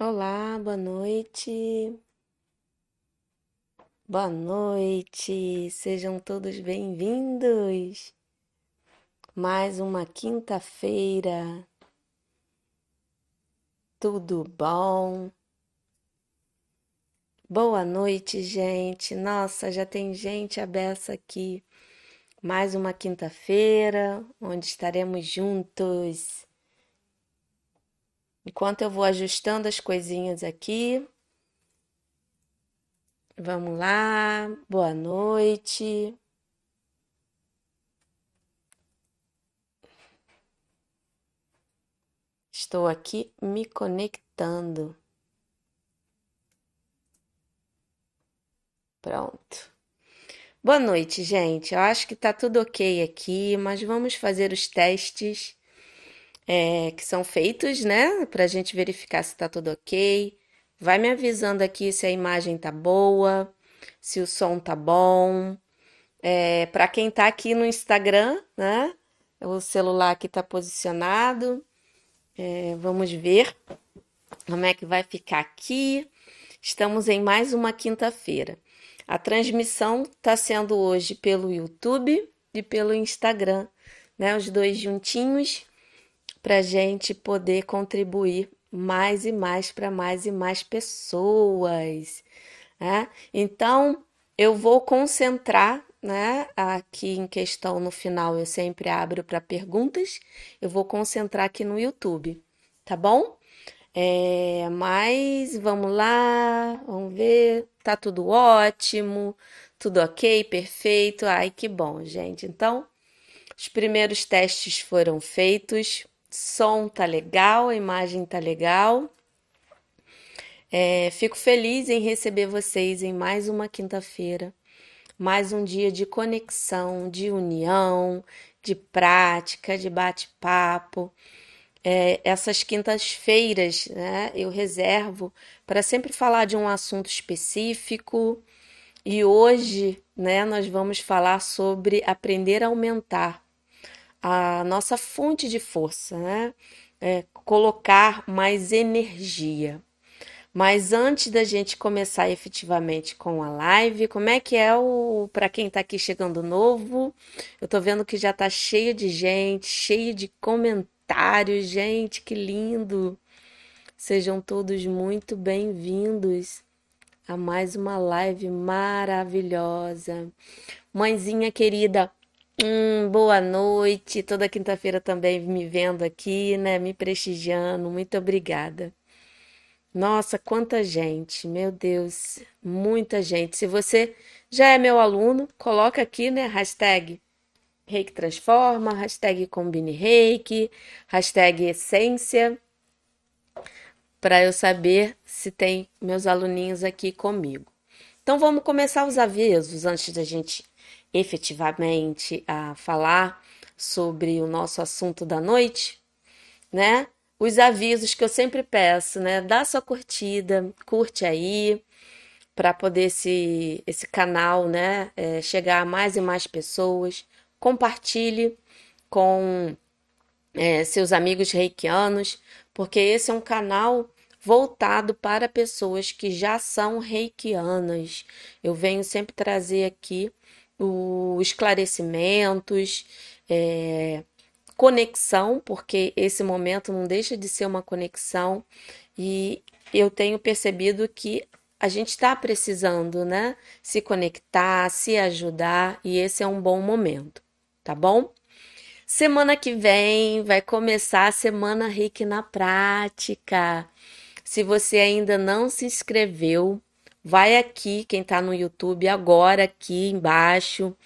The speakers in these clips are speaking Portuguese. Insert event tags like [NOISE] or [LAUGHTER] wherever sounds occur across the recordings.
Olá, boa noite. Boa noite. Sejam todos bem-vindos. Mais uma quinta-feira. Tudo bom? Boa noite, gente. Nossa, já tem gente abessa aqui. Mais uma quinta-feira, onde estaremos juntos. Enquanto eu vou ajustando as coisinhas aqui. Vamos lá, boa noite. Estou aqui me conectando. Pronto. Boa noite, gente. Eu acho que tá tudo ok aqui, mas vamos fazer os testes é, que são feitos, né? Para a gente verificar se tá tudo ok. Vai me avisando aqui se a imagem tá boa, se o som tá bom. É, para quem tá aqui no Instagram, né? O celular aqui tá posicionado. É, vamos ver como é que vai ficar aqui. Estamos em mais uma quinta-feira. A transmissão está sendo hoje pelo YouTube e pelo Instagram, né? Os dois juntinhos para a gente poder contribuir mais e mais para mais e mais pessoas. Né? Então, eu vou concentrar né, aqui em questão no final, eu sempre abro para perguntas, eu vou concentrar aqui no YouTube, tá bom? É, mas vamos lá, vamos ver, tá tudo ótimo, tudo ok, perfeito, ai que bom, gente. Então, os primeiros testes foram feitos, som tá legal, a imagem tá legal. É, fico feliz em receber vocês em mais uma quinta-feira, mais um dia de conexão, de união, de prática, de bate-papo. É, essas quintas-feiras né, eu reservo para sempre falar de um assunto específico. E hoje né, nós vamos falar sobre aprender a aumentar a nossa fonte de força, né? É, colocar mais energia. Mas antes da gente começar efetivamente com a live, como é que é o para quem está aqui chegando novo? Eu estou vendo que já está cheio de gente, cheio de comentários, gente, que lindo. Sejam todos muito bem-vindos a mais uma live maravilhosa. Mãezinha querida, Hum, boa noite. Toda quinta-feira também me vendo aqui, né? Me prestigiando. Muito obrigada. Nossa, quanta gente. Meu Deus, muita gente. Se você já é meu aluno, coloca aqui, né? Hashtag Reiki Transforma, hashtag Combine Reiki, hashtag Essência, para eu saber se tem meus aluninhos aqui comigo. Então vamos começar os avisos antes da gente efetivamente a falar sobre o nosso assunto da noite, né? Os avisos que eu sempre peço, né? Dá sua curtida, curte aí, para poder esse, esse canal, né? É, chegar a mais e mais pessoas. Compartilhe com é, seus amigos reikianos, porque esse é um canal voltado para pessoas que já são reikianas. Eu venho sempre trazer aqui os esclarecimentos, é, conexão, porque esse momento não deixa de ser uma conexão, e eu tenho percebido que a gente está precisando, né? Se conectar, se ajudar, e esse é um bom momento, tá bom? Semana que vem vai começar a Semana Reiki na Prática. Se você ainda não se inscreveu, vai aqui, quem está no YouTube, agora aqui embaixo,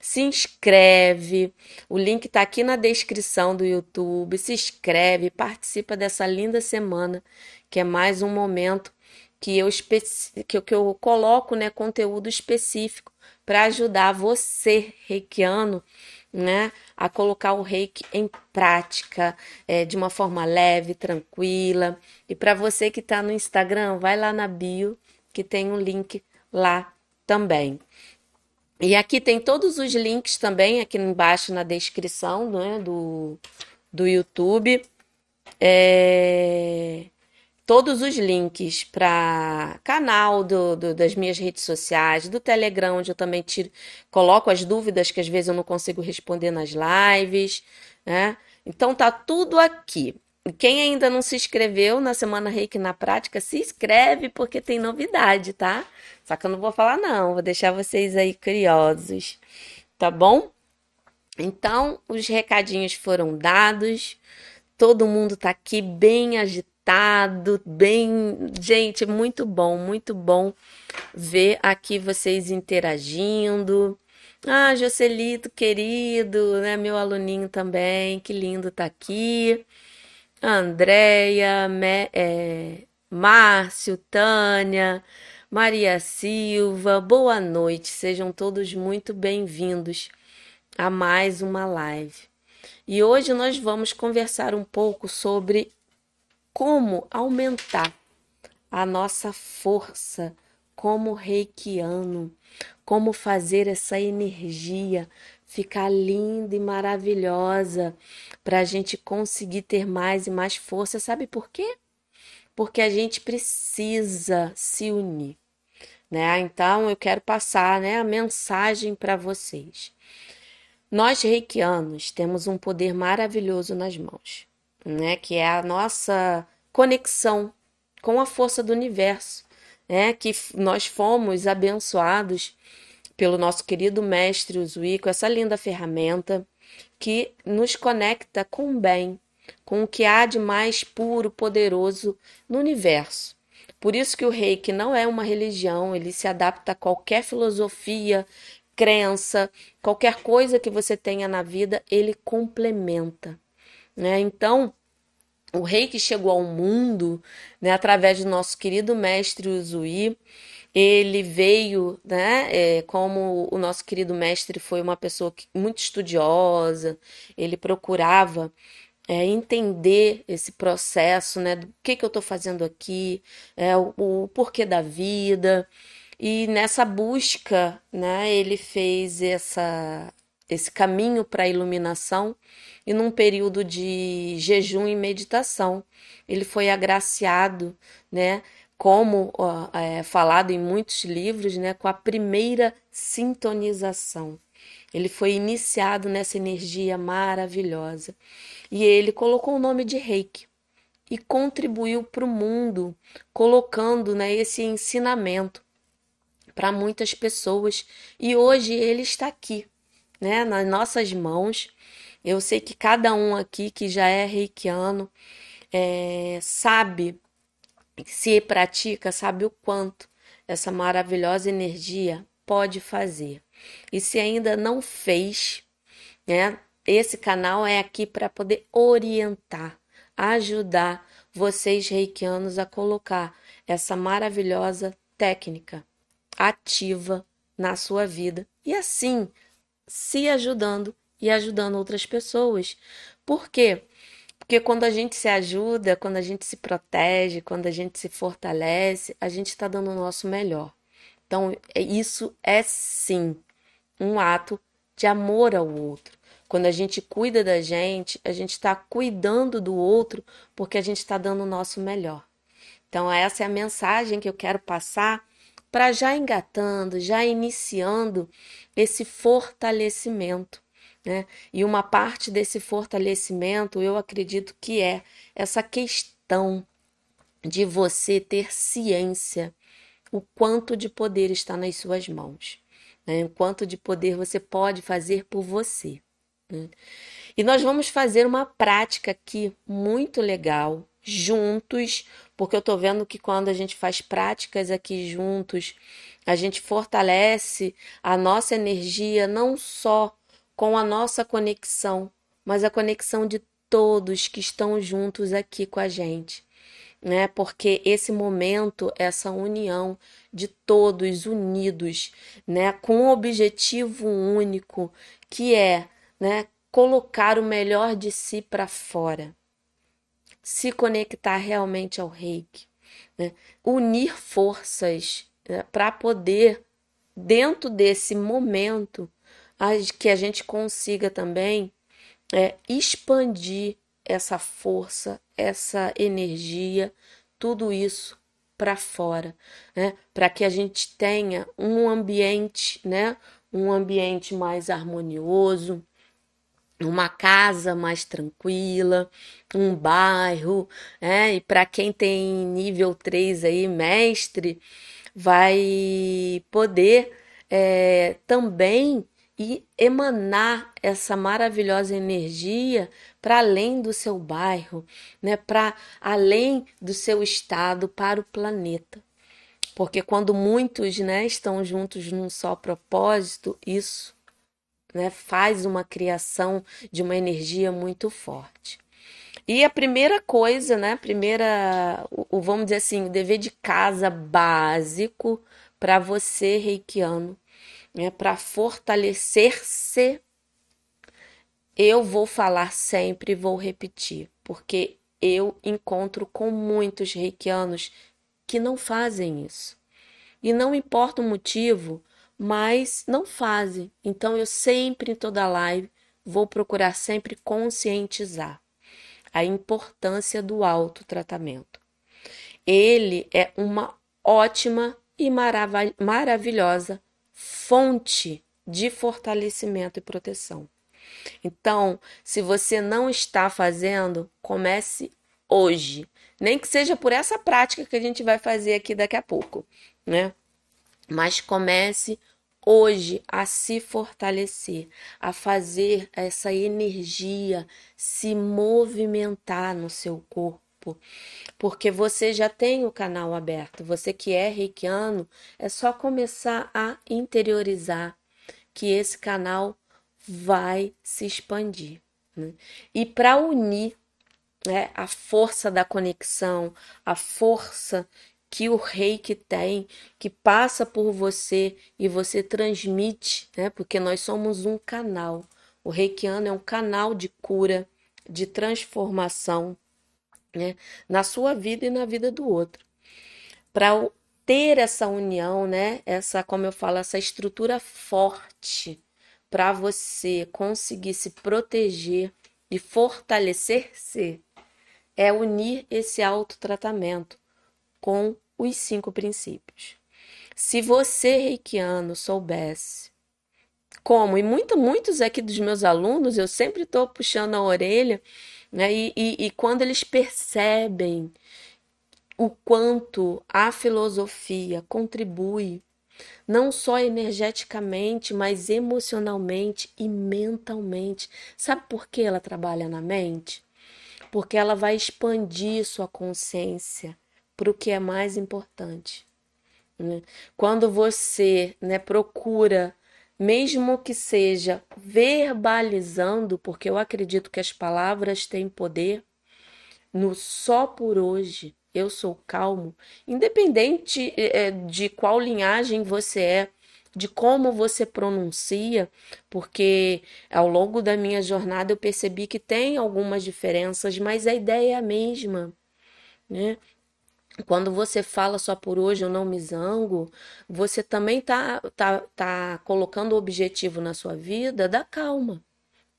se inscreve. O link está aqui na descrição do YouTube. Se inscreve, participa dessa linda semana, que é mais um momento que eu, que eu, que eu coloco né, conteúdo específico para ajudar você, reikiano, né, a colocar o reiki em prática é, de uma forma leve, tranquila. E para você que está no Instagram, vai lá na bio que tem um link lá também. E aqui tem todos os links também, aqui embaixo na descrição né, do, do YouTube. É... todos os links para canal do, do, das minhas redes sociais, do Telegram, onde eu também tiro, coloco as dúvidas que às vezes eu não consigo responder nas lives, né? Então tá tudo aqui. Quem ainda não se inscreveu na Semana Reiki na Prática, se inscreve porque tem novidade, tá? Só que eu não vou falar não, vou deixar vocês aí curiosos, tá bom? Então, os recadinhos foram dados. Todo mundo tá aqui bem agitado, bem, gente, muito bom, muito bom ver aqui vocês interagindo. Ah, Jocelito, querido, né? Meu aluninho também, que lindo tá aqui. Andréia, é, Márcio, Tânia, Maria Silva, boa noite, sejam todos muito bem-vindos a mais uma live. E hoje nós vamos conversar um pouco sobre como aumentar a nossa força como reikiano, como fazer essa energia ficar linda e maravilhosa para a gente conseguir ter mais e mais força. Sabe por quê? Porque a gente precisa se unir, né? Então eu quero passar, né, a mensagem para vocês. Nós reikianos temos um poder maravilhoso nas mãos, né, que é a nossa conexão com a força do universo, né, que nós fomos abençoados pelo nosso querido mestre Uzui com essa linda ferramenta que nos conecta com o bem, com o que há de mais puro, poderoso no universo. Por isso que o reiki não é uma religião, ele se adapta a qualquer filosofia, crença, qualquer coisa que você tenha na vida, ele complementa. Né? Então, o reiki chegou ao mundo né, através do nosso querido mestre Uzui, ele veio, né, é, como o nosso querido mestre foi uma pessoa que, muito estudiosa, ele procurava é, entender esse processo, né, do que, que eu estou fazendo aqui, é, o, o porquê da vida. E nessa busca, né, ele fez essa, esse caminho para a iluminação e num período de jejum e meditação. Ele foi agraciado, né, como é falado em muitos livros, né, com a primeira sintonização. Ele foi iniciado nessa energia maravilhosa e ele colocou o nome de Reiki e contribuiu para o mundo, colocando né, esse ensinamento para muitas pessoas. E hoje ele está aqui, né, nas nossas mãos. Eu sei que cada um aqui que já é reikiano é, sabe se pratica, sabe o quanto essa maravilhosa energia pode fazer. E se ainda não fez, né? Esse canal é aqui para poder orientar, ajudar vocês reikianos a colocar essa maravilhosa técnica ativa na sua vida e assim se ajudando e ajudando outras pessoas. Por quê? Porque quando a gente se ajuda, quando a gente se protege, quando a gente se fortalece, a gente está dando o nosso melhor. Então, é, isso é sim um ato de amor ao outro. Quando a gente cuida da gente, a gente está cuidando do outro porque a gente está dando o nosso melhor. Então, essa é a mensagem que eu quero passar para já engatando, já iniciando esse fortalecimento né? E uma parte desse fortalecimento, eu acredito que é essa questão de você ter ciência o quanto de poder está nas suas mãos, né? o quanto de poder você pode fazer por você. Né? E nós vamos fazer uma prática aqui muito legal, juntos, porque eu estou vendo que quando a gente faz práticas aqui juntos, a gente fortalece a nossa energia não só com a nossa conexão, mas a conexão de todos que estão juntos aqui com a gente, né? Porque esse momento, essa união de todos unidos, né, com um objetivo único, que é, né, colocar o melhor de si para fora. Se conectar realmente ao Reiki, né? unir forças né, para poder dentro desse momento que a gente consiga também é, expandir essa força, essa energia tudo isso para fora, né? Para que a gente tenha um ambiente, né? Um ambiente mais harmonioso, uma casa mais tranquila, um bairro, né? E para quem tem nível 3 aí, mestre, vai poder é, também e emanar essa maravilhosa energia para além do seu bairro, né? Para além do seu estado, para o planeta. Porque quando muitos, né, estão juntos num só propósito, isso né, faz uma criação de uma energia muito forte. E a primeira coisa, né, primeira, o, vamos dizer assim, o dever de casa básico para você, reikiano, né, para fortalecer-se, eu vou falar sempre e vou repetir, porque eu encontro com muitos reikianos que não fazem isso. E não importa o motivo, mas não fazem. Então eu sempre em toda live vou procurar sempre conscientizar a importância do autotratamento. Ele é uma ótima e marav maravilhosa fonte de fortalecimento e proteção. Então, se você não está fazendo, comece hoje. Nem que seja por essa prática que a gente vai fazer aqui daqui a pouco, né? Mas comece hoje a se fortalecer, a fazer essa energia se movimentar no seu corpo. Porque você já tem o canal aberto, você que é reikiano, é só começar a interiorizar que esse canal vai se expandir. Né? E para unir né, a força da conexão, a força que o reiki tem, que passa por você e você transmite, né? Porque nós somos um canal. O reikiano é um canal de cura, de transformação, né? Na sua vida e na vida do outro. Para ter essa união, né? Essa, como eu falo, essa estrutura forte para você conseguir se proteger e fortalecer-se, é unir esse autotratamento com os cinco princípios. Se você, reikiano, soubesse como, e muito, muitos aqui dos meus alunos, eu sempre estou puxando a orelha, né? E, e, e quando eles percebem o quanto a filosofia contribui, não só energeticamente, mas emocionalmente e mentalmente. Sabe por que ela trabalha na mente? Porque ela vai expandir sua consciência, para o que é mais importante. Né? Quando você né, procura, mesmo que seja verbalizando, porque eu acredito que as palavras têm poder, no só por hoje eu sou calmo, independente é, de qual linhagem você é, de como você pronuncia, porque ao longo da minha jornada eu percebi que tem algumas diferenças, mas a ideia é a mesma. Né? Quando você fala só por hoje eu não me zango, você também tá, tá, tá colocando o objetivo na sua vida da calma.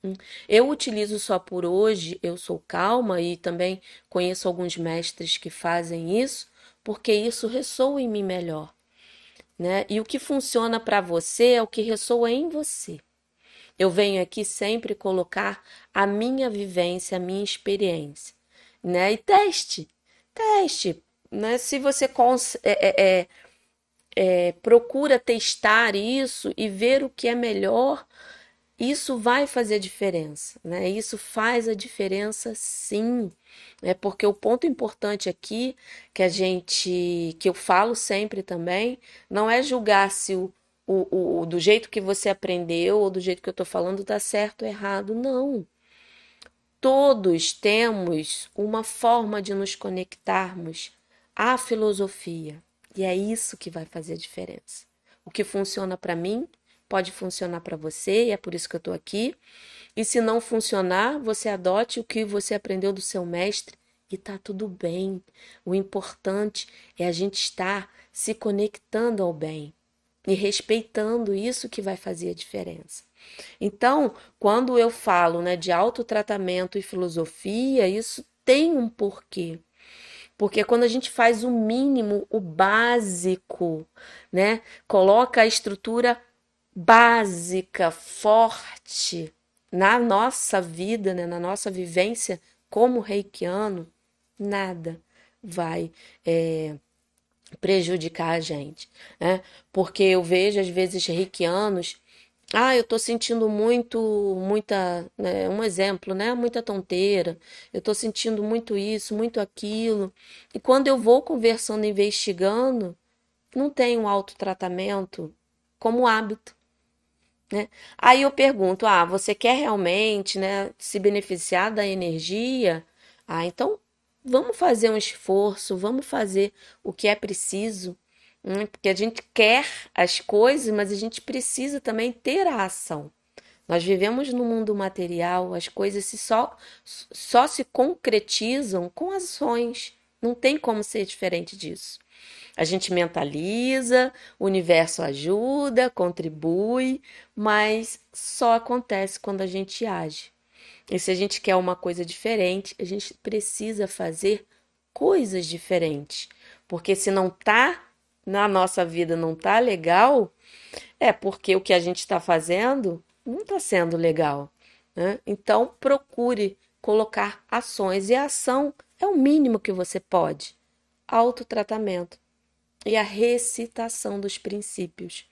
Hum. Eu utilizo só por hoje, eu sou calma e também conheço alguns mestres que fazem isso, porque isso ressoa em mim melhor. Né? E o que funciona para você é o que ressoa em você. Eu venho aqui sempre colocar a minha vivência, a minha experiência, né? E teste, teste, né? Se você é, é, é, é, procura testar isso e ver o que é melhor, isso vai fazer diferença, né? Isso faz a diferença, sim. É porque o ponto importante aqui que a gente, que eu falo sempre também, não é julgar se o, o, o do jeito que você aprendeu ou do jeito que eu estou falando está certo ou errado, não. Todos temos uma forma de nos conectarmos a filosofia. E é isso que vai fazer a diferença. O que funciona para mim pode funcionar para você, e é por isso que eu estou aqui. E se não funcionar, você adote o que você aprendeu do seu mestre e tá tudo bem. O importante é a gente estar se conectando ao bem e respeitando isso que vai fazer a diferença. Então, quando eu falo né, de autotratamento e filosofia, isso tem um porquê. Porque quando a gente faz o mínimo, o básico, né? Coloca a estrutura básica, forte na nossa vida, né? na nossa vivência como reikiano, nada vai é, prejudicar a gente, né? Porque eu vejo às vezes reikianos ah, eu tô sentindo muito, muita, né, um exemplo, né? Muita tonteira. Eu tô sentindo muito isso, muito aquilo. E quando eu vou conversando, investigando, não tem um autotratamento como hábito, né? Aí eu pergunto: "Ah, você quer realmente, né, se beneficiar da energia? Ah, então vamos fazer um esforço, vamos fazer o que é preciso né? Porque a gente quer as coisas, mas a gente precisa também ter a ação. Nós vivemos no mundo material, as coisas se só, só se concretizam com ações. Não tem como ser diferente disso. A gente mentaliza, o universo ajuda, contribui, mas só acontece quando a gente age. E se a gente quer uma coisa diferente, a gente precisa fazer coisas diferentes. Porque se não está na nossa vida não tá legal, é porque o que a gente está fazendo não está sendo legal. Né? Então, procure colocar ações, e a ação é o mínimo que você pode. Autotratamento e a recitação dos princípios.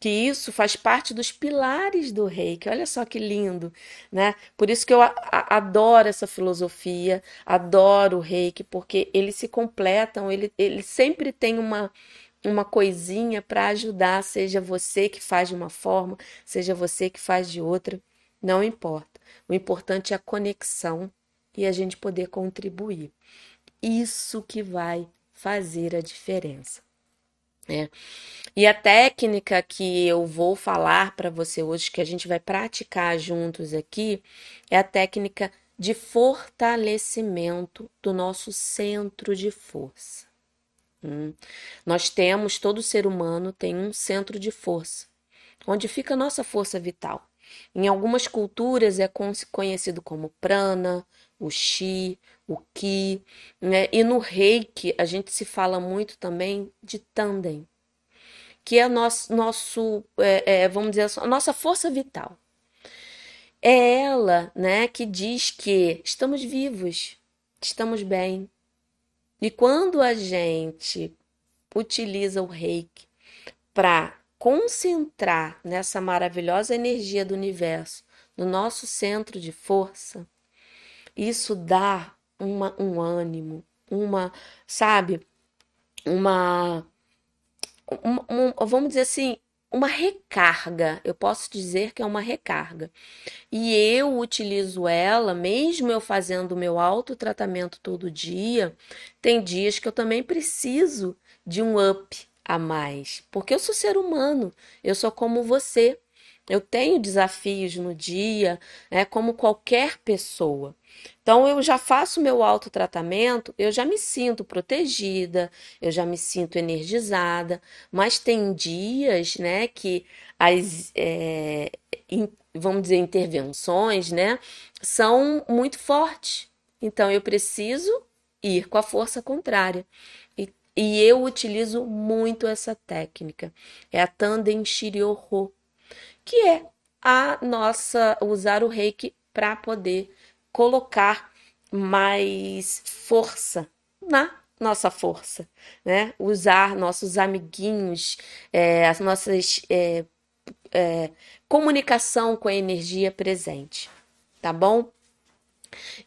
Que isso faz parte dos pilares do reiki. Olha só que lindo, né? Por isso que eu adoro essa filosofia, adoro o reiki, porque eles se completam, ele, ele sempre tem uma, uma coisinha para ajudar, seja você que faz de uma forma, seja você que faz de outra, não importa. O importante é a conexão e a gente poder contribuir. Isso que vai fazer a diferença. É. E a técnica que eu vou falar para você hoje, que a gente vai praticar juntos aqui, é a técnica de fortalecimento do nosso centro de força. Hum. Nós temos, todo ser humano tem um centro de força, onde fica a nossa força vital. Em algumas culturas é conhecido como prana, o chi, o ki, né? E no reiki a gente se fala muito também de tandem, que é nosso, nosso é, é, vamos dizer, a nossa força vital. É ela, né, que diz que estamos vivos, estamos bem, e quando a gente utiliza o reiki para concentrar nessa maravilhosa energia do universo, no nosso centro de força, isso dá uma, um ânimo, uma, sabe, uma, um, vamos dizer assim, uma recarga. Eu posso dizer que é uma recarga. E eu utilizo ela, mesmo eu fazendo o meu autotratamento todo dia, tem dias que eu também preciso de um up a mais, porque eu sou ser humano, eu sou como você. Eu tenho desafios no dia, é como qualquer pessoa. Então eu já faço meu autotratamento, eu já me sinto protegida, eu já me sinto energizada, mas tem dias, né, que as, é, in, vamos dizer, intervenções, né, são muito fortes. Então eu preciso ir com a força contrária. E, e eu utilizo muito essa técnica. É a Tanden Shiryoho, que é a nossa usar o reiki para poder colocar mais força na nossa força, né? Usar nossos amiguinhos, é, as nossas é, é, comunicação com a energia presente, tá bom?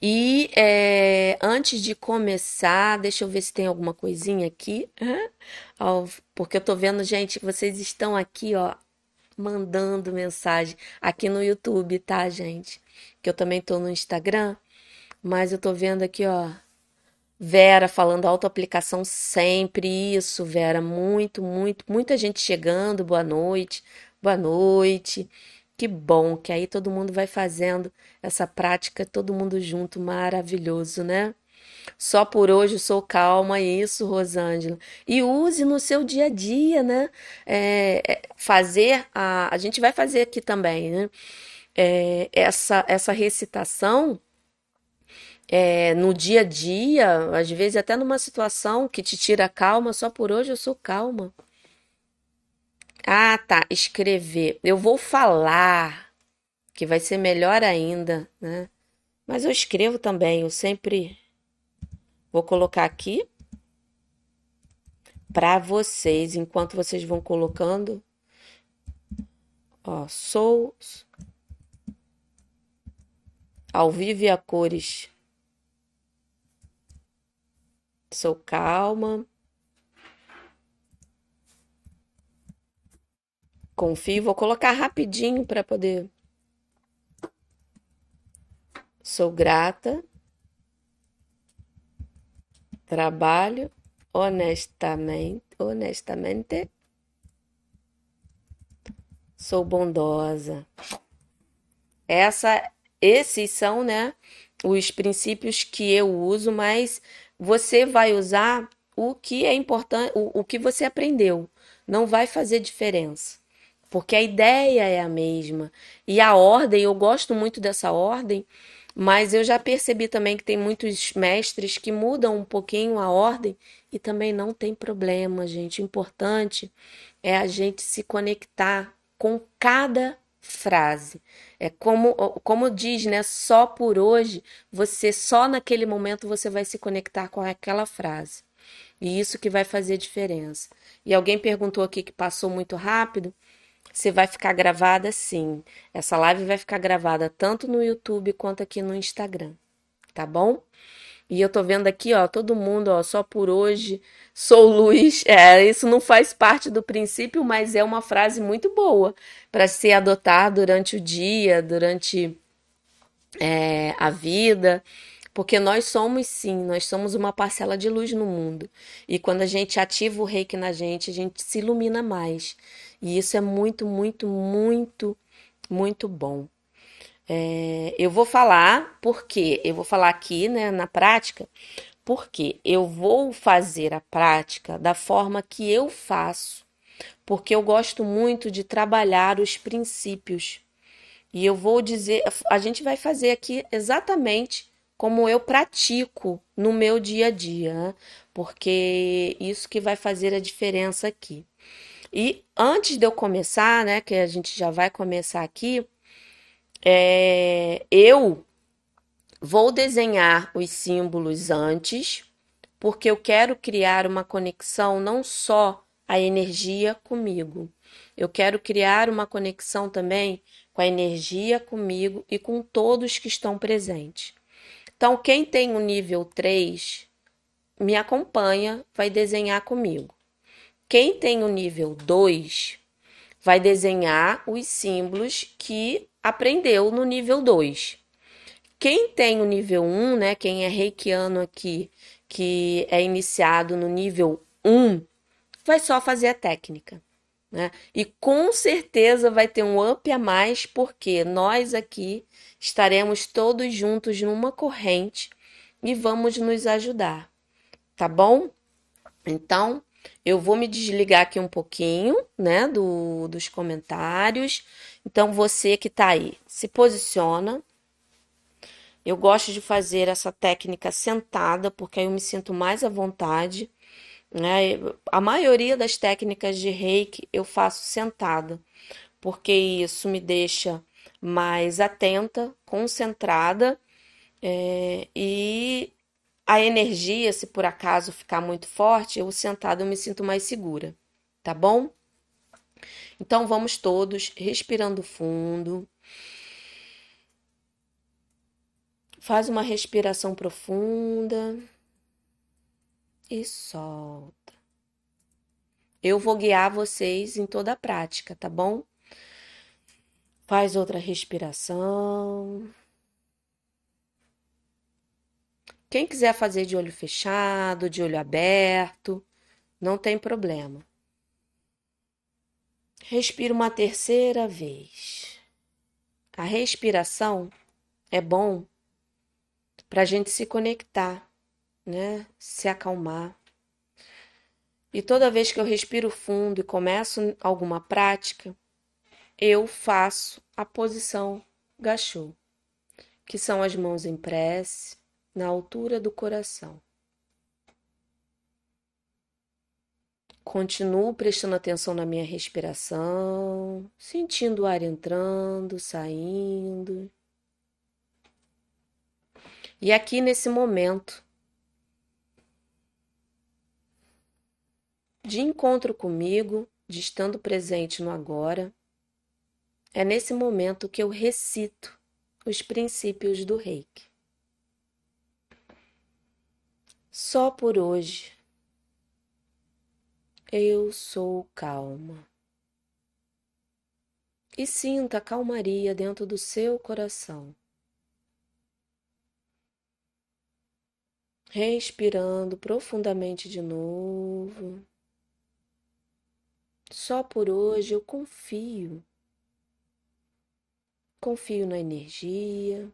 E é, antes de começar, deixa eu ver se tem alguma coisinha aqui, porque eu tô vendo, gente, que vocês estão aqui, ó, mandando mensagem aqui no YouTube, tá, gente? Que eu também tô no Instagram, mas eu tô vendo aqui, ó, Vera falando autoaplicação sempre, isso, Vera, muito, muito, muita gente chegando, boa noite, boa noite. Que bom que aí todo mundo vai fazendo essa prática, todo mundo junto, maravilhoso, né? Só por hoje sou calma, isso, Rosângela. E use no seu dia a dia, né? É, é, fazer a. A gente vai fazer aqui também, né? É, essa, essa recitação é, no dia a dia, às vezes até numa situação que te tira calma, só por hoje eu sou calma. Ah, tá, escrever. Eu vou falar, que vai ser melhor ainda, né? Mas eu escrevo também, eu sempre vou colocar aqui para vocês, enquanto vocês vão colocando. Ó, sou ao vivo e a cores. Sou calma. Confio, vou colocar rapidinho para poder. Sou grata. Trabalho honestamente, honestamente. Sou bondosa. Essa, esses são, né, os princípios que eu uso, mas você vai usar o que é importante, o, o que você aprendeu. Não vai fazer diferença. Porque a ideia é a mesma. E a ordem, eu gosto muito dessa ordem, mas eu já percebi também que tem muitos mestres que mudam um pouquinho a ordem e também não tem problema, gente. O importante é a gente se conectar com cada frase. É como, como diz, né? Só por hoje, você só naquele momento você vai se conectar com aquela frase. E isso que vai fazer diferença. E alguém perguntou aqui que passou muito rápido. Você vai ficar gravada sim. Essa live vai ficar gravada tanto no YouTube quanto aqui no Instagram, tá bom? E eu tô vendo aqui, ó, todo mundo, ó, só por hoje sou luz. É, isso não faz parte do princípio, mas é uma frase muito boa para ser adotada durante o dia, durante é, a vida. Porque nós somos sim, nós somos uma parcela de luz no mundo. E quando a gente ativa o reiki na gente, a gente se ilumina mais. E isso é muito, muito, muito, muito bom. É, eu vou falar porque eu vou falar aqui, né, na prática, porque eu vou fazer a prática da forma que eu faço, porque eu gosto muito de trabalhar os princípios. E eu vou dizer, a gente vai fazer aqui exatamente como eu pratico no meu dia a dia, né? porque isso que vai fazer a diferença aqui. E antes de eu começar, né, que a gente já vai começar aqui, é, eu vou desenhar os símbolos antes, porque eu quero criar uma conexão não só a energia comigo, eu quero criar uma conexão também com a energia comigo e com todos que estão presentes. Então, quem tem o nível 3 me acompanha, vai desenhar comigo. Quem tem o nível 2 vai desenhar os símbolos que aprendeu no nível 2. Quem tem o nível 1, né, quem é reikiano aqui, que é iniciado no nível 1, vai só fazer a técnica. Né? E com certeza vai ter um up a mais, porque nós aqui estaremos todos juntos numa corrente e vamos nos ajudar, tá bom? Então, eu vou me desligar aqui um pouquinho, né, do, dos comentários. Então, você que tá aí, se posiciona. Eu gosto de fazer essa técnica sentada, porque aí eu me sinto mais à vontade. Né? A maioria das técnicas de reiki eu faço sentada, porque isso me deixa mais atenta, concentrada é, e a energia, se por acaso ficar muito forte, eu sentada eu me sinto mais segura, tá bom? Então vamos todos respirando fundo. Faz uma respiração profunda e solta. Eu vou guiar vocês em toda a prática, tá bom? Faz outra respiração. Quem quiser fazer de olho fechado, de olho aberto, não tem problema. Respira uma terceira vez. A respiração é bom para a gente se conectar, né? Se acalmar. E toda vez que eu respiro fundo e começo alguma prática, eu faço a posição gachô, que são as mãos em prece, na altura do coração. Continuo prestando atenção na minha respiração, sentindo o ar entrando, saindo. E aqui nesse momento de encontro comigo, de estando presente no agora, é nesse momento que eu recito os princípios do reiki. Só por hoje eu sou calma. E sinta a calmaria dentro do seu coração. Respirando profundamente de novo. Só por hoje eu confio. Confio na energia.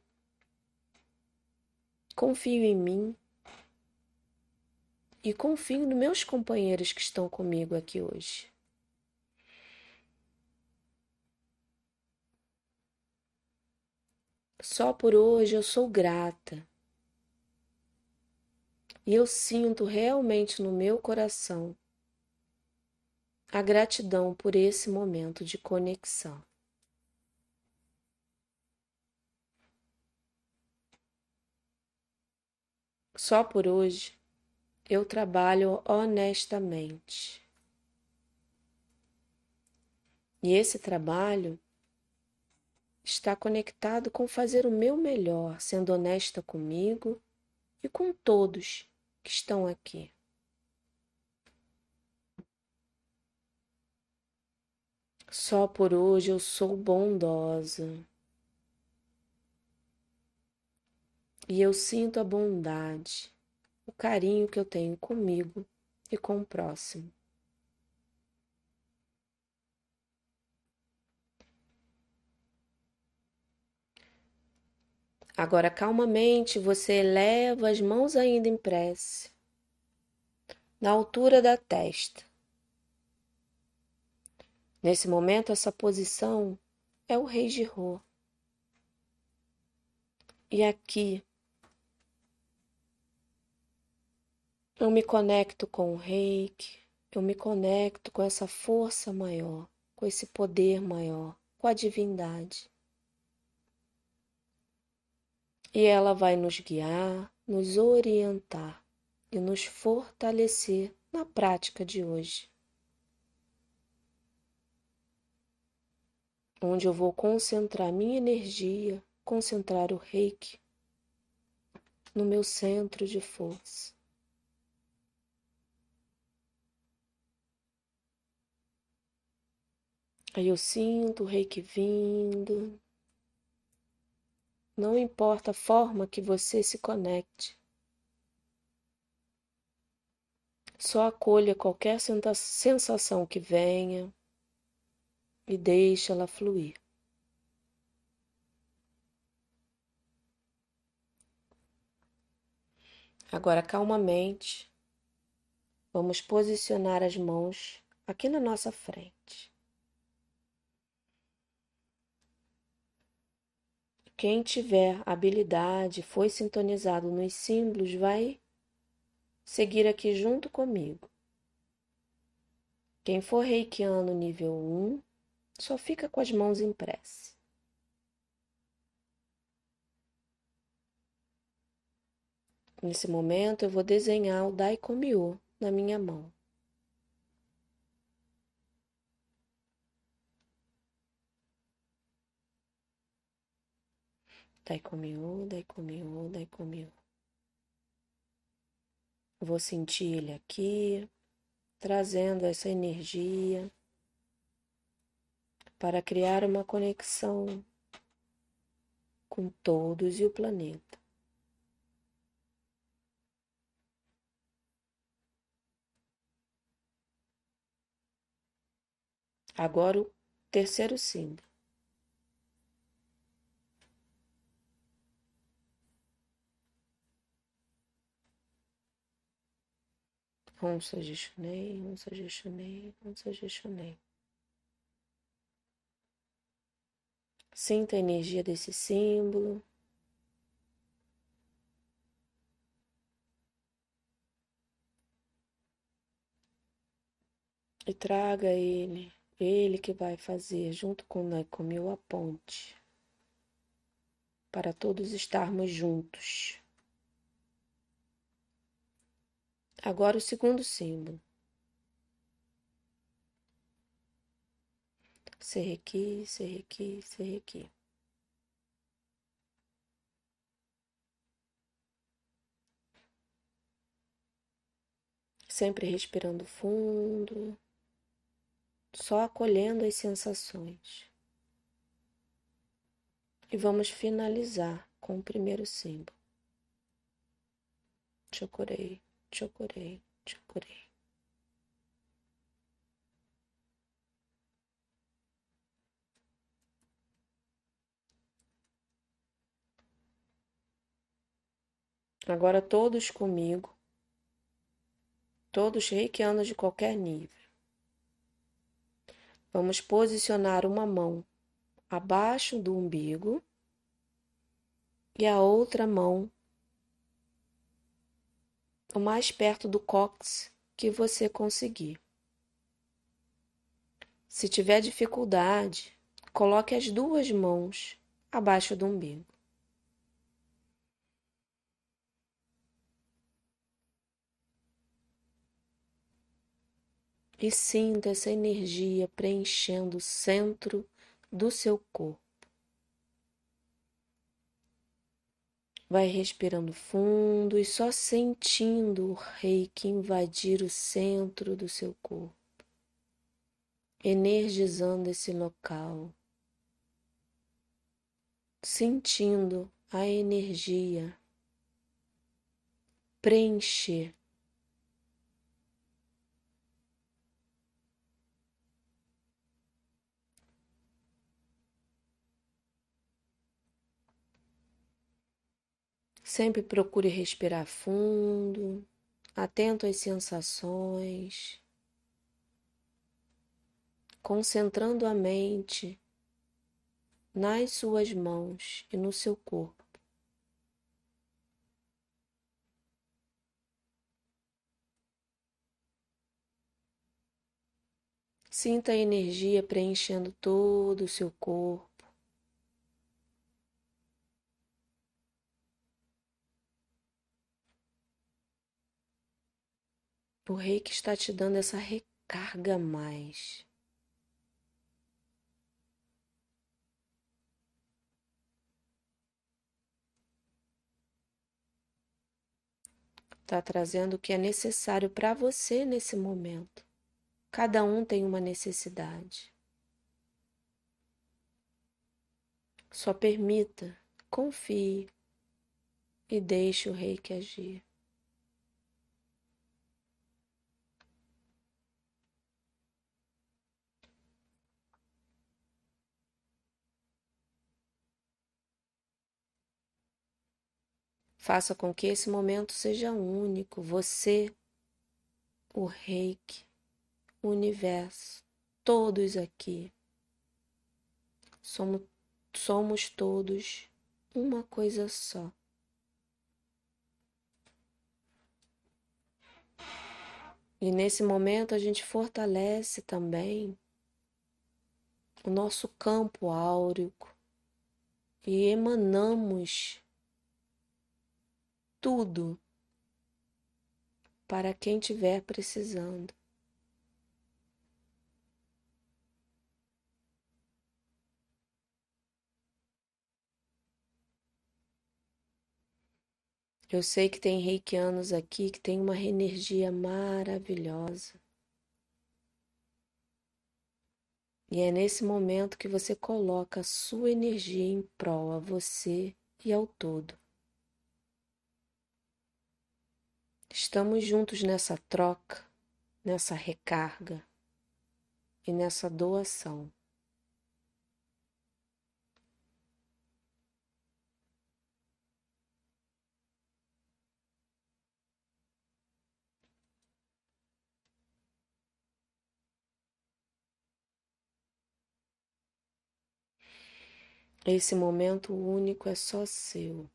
Confio em mim e confio nos meus companheiros que estão comigo aqui hoje. Só por hoje eu sou grata. E eu sinto realmente no meu coração a gratidão por esse momento de conexão. Só por hoje eu trabalho honestamente. E esse trabalho está conectado com fazer o meu melhor, sendo honesta comigo e com todos que estão aqui. Só por hoje eu sou bondosa. E eu sinto a bondade o carinho que eu tenho comigo e com o próximo. Agora, calmamente, você eleva as mãos ainda em prece, na altura da testa. Nesse momento, essa posição é o Rei de Rô. E aqui, Eu me conecto com o reiki, eu me conecto com essa força maior, com esse poder maior, com a divindade. E ela vai nos guiar, nos orientar e nos fortalecer na prática de hoje. Onde eu vou concentrar minha energia, concentrar o reiki no meu centro de força. Aí eu sinto o reiki vindo. Não importa a forma que você se conecte. Só acolha qualquer sensação que venha e deixe ela fluir. Agora, calmamente, vamos posicionar as mãos aqui na nossa frente. Quem tiver habilidade, foi sintonizado nos símbolos, vai seguir aqui junto comigo. Quem for reikiano nível 1, só fica com as mãos em prece. Nesse momento, eu vou desenhar o Daikomiô na minha mão. Dai comigo, dai comigo, dai comigo. Vou sentir ele aqui, trazendo essa energia para criar uma conexão com todos e o planeta. Agora o terceiro símbolo. Om Sajishunei, Om Sajishunei, Om Sajishunei. Sinta a energia desse símbolo. E traga ele, ele que vai fazer junto com né, Nakomil a ponte, para todos estarmos juntos. Agora o segundo símbolo. Serrequi, serrequi, serrequi. Sempre respirando fundo, só acolhendo as sensações. E vamos finalizar com o primeiro símbolo. Chocorei, chocorei, chocorei. Agora todos comigo, todos reikianos de qualquer nível. Vamos posicionar uma mão abaixo do umbigo e a outra mão o mais perto do cóccix que você conseguir. Se tiver dificuldade, coloque as duas mãos abaixo do umbigo. e sinta essa energia preenchendo o centro do seu corpo. Vai respirando fundo e só sentindo o reiki invadir o centro do seu corpo, energizando esse local, sentindo a energia preencher Sempre procure respirar fundo, atento às sensações, concentrando a mente nas suas mãos e no seu corpo. Sinta a energia preenchendo todo o seu corpo. O rei que está te dando essa recarga mais. Está trazendo o que é necessário para você nesse momento. Cada um tem uma necessidade. Só permita, confie e deixe o rei que agir. Faça com que esse momento seja único. Você, o reiki, o universo, todos aqui. Somos, somos todos uma coisa só. E nesse momento a gente fortalece também o nosso campo áureo e emanamos tudo para quem estiver precisando. Eu sei que tem reikianos aqui que tem uma energia maravilhosa. E é nesse momento que você coloca a sua energia em prol a você e ao todo. Estamos juntos nessa troca, nessa recarga e nessa doação. Esse momento único é só seu.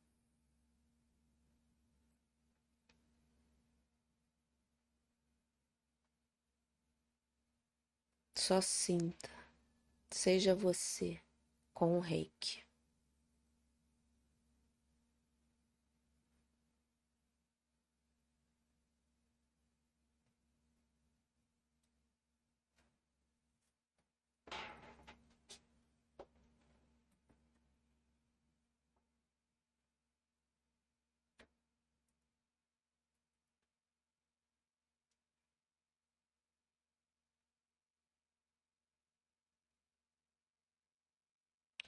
Só sinta. Seja você com o reiki.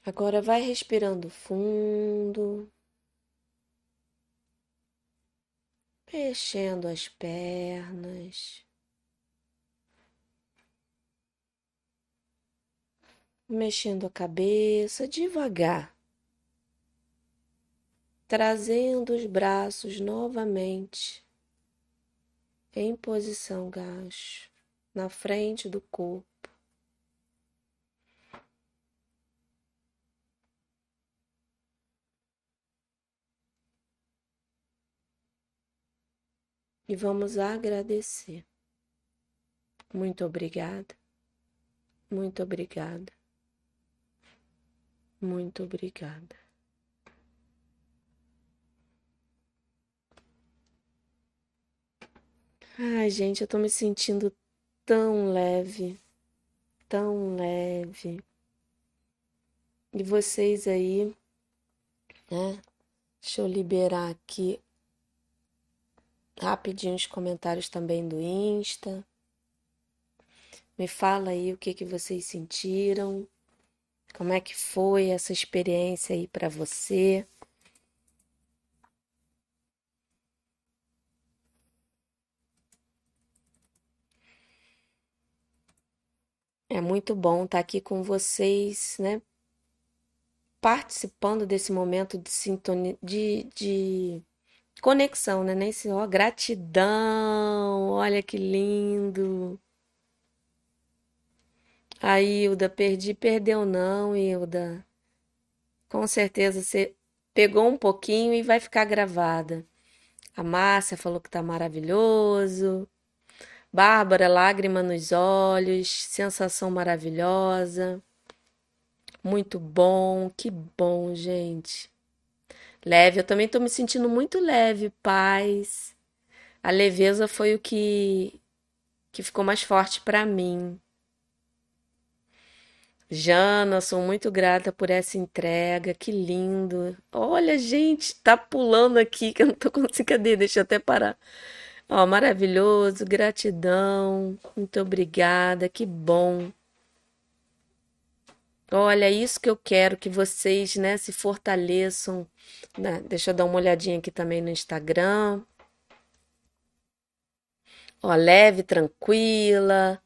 Agora vai respirando fundo, mexendo as pernas, mexendo a cabeça devagar, trazendo os braços novamente. Em posição gacho, na frente do corpo. E vamos agradecer. Muito obrigada, muito obrigada, muito obrigada. Ai, gente, eu tô me sentindo tão leve, tão leve. E vocês aí, né? Deixa eu liberar aqui rapidinho os comentários também do Insta. Me fala aí o que que vocês sentiram, como é que foi essa experiência aí para você. É muito bom estar aqui com vocês, né? Participando desse momento de sintonia, de, de conexão, né? Nesse, ó, gratidão, olha que lindo. A Hilda, perdi, perdeu não, Hilda. Com certeza você pegou um pouquinho e vai ficar gravada. A Márcia falou que tá maravilhoso. Bárbara, lágrima nos olhos, sensação maravilhosa. Muito bom, que bom, gente. Leve, eu também tô me sentindo muito leve, paz. A leveza foi o que que ficou mais forte para mim. Jana, sou muito grata por essa entrega, que lindo. Olha, gente, tá pulando aqui que eu não tô [LAUGHS] conseguindo. Cadê? Deixa eu até parar. Ó, maravilhoso, gratidão, muito obrigada, que bom. Olha, isso que eu quero que vocês, né, se fortaleçam. né? Deixa eu dar uma olhadinha aqui também no Instagram. Ó, leve, tranquila.